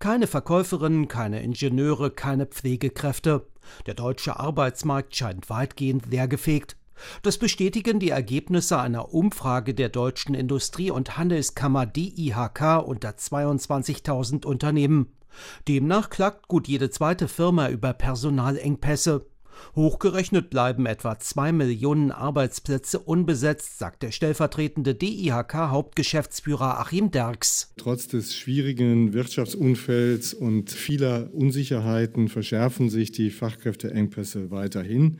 Keine Verkäuferinnen, keine Ingenieure, keine Pflegekräfte. Der deutsche Arbeitsmarkt scheint weitgehend leergefegt. Das bestätigen die Ergebnisse einer Umfrage der deutschen Industrie- und Handelskammer DIHK unter 22.000 Unternehmen. Demnach klagt gut jede zweite Firma über Personalengpässe. Hochgerechnet bleiben etwa zwei Millionen Arbeitsplätze unbesetzt, sagt der stellvertretende DIHK-Hauptgeschäftsführer Achim Derks. Trotz des schwierigen Wirtschaftsumfelds und vieler Unsicherheiten verschärfen sich die Fachkräfteengpässe weiterhin.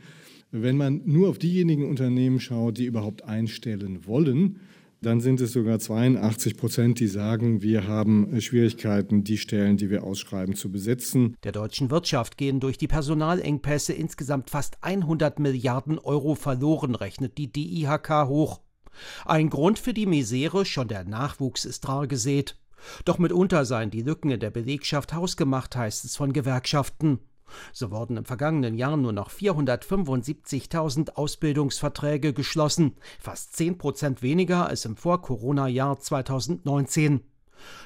Wenn man nur auf diejenigen Unternehmen schaut, die überhaupt einstellen wollen, dann sind es sogar 82 Prozent, die sagen, wir haben Schwierigkeiten, die Stellen, die wir ausschreiben, zu besetzen. Der deutschen Wirtschaft gehen durch die Personalengpässe insgesamt fast 100 Milliarden Euro verloren, rechnet die DIHK hoch. Ein Grund für die Misere, schon der Nachwuchs ist rar gesät. Doch mitunter seien die Lücken in der Belegschaft hausgemacht, heißt es von Gewerkschaften. So wurden im vergangenen Jahr nur noch 475.000 Ausbildungsverträge geschlossen, fast 10 Prozent weniger als im Vor-Corona-Jahr 2019.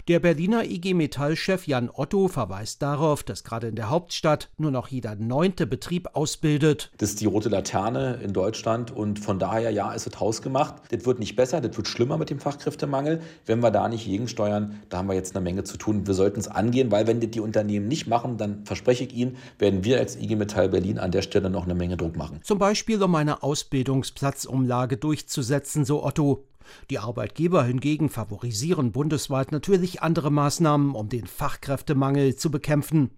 Der Berliner IG Metall-Chef Jan Otto verweist darauf, dass gerade in der Hauptstadt nur noch jeder neunte Betrieb ausbildet. Das ist die rote Laterne in Deutschland und von daher, ja, ist es hausgemacht. Das wird nicht besser, das wird schlimmer mit dem Fachkräftemangel. Wenn wir da nicht gegensteuern, da haben wir jetzt eine Menge zu tun. Wir sollten es angehen, weil wenn das die Unternehmen nicht machen, dann verspreche ich Ihnen, werden wir als IG Metall Berlin an der Stelle noch eine Menge Druck machen. Zum Beispiel, um eine Ausbildungsplatzumlage durchzusetzen, so Otto. Die Arbeitgeber hingegen favorisieren bundesweit natürlich andere Maßnahmen, um den Fachkräftemangel zu bekämpfen.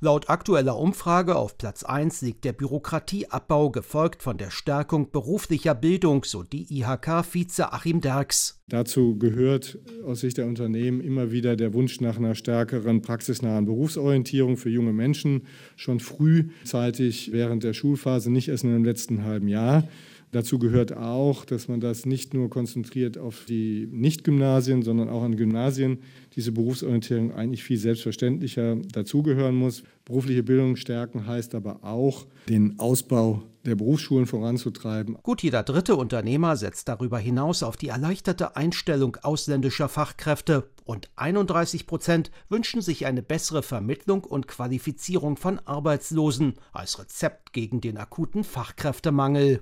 Laut aktueller Umfrage auf Platz 1 liegt der Bürokratieabbau, gefolgt von der Stärkung beruflicher Bildung, so die IHK-Vize Achim Derks. Dazu gehört aus Sicht der Unternehmen immer wieder der Wunsch nach einer stärkeren praxisnahen Berufsorientierung für junge Menschen, schon frühzeitig während der Schulphase, nicht erst in dem letzten halben Jahr. Dazu gehört auch, dass man das nicht nur konzentriert auf die Nicht-Gymnasien, sondern auch an Gymnasien diese Berufsorientierung eigentlich viel selbstverständlicher dazugehören muss. Berufliche Bildung stärken heißt aber auch, den Ausbau der Berufsschulen voranzutreiben. Gut jeder dritte Unternehmer setzt darüber hinaus auf die erleichterte Einstellung ausländischer Fachkräfte und 31 Prozent wünschen sich eine bessere Vermittlung und Qualifizierung von Arbeitslosen als Rezept gegen den akuten Fachkräftemangel.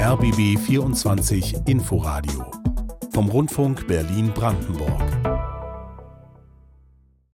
RBB 24 Inforadio vom Rundfunk Berlin-Brandenburg.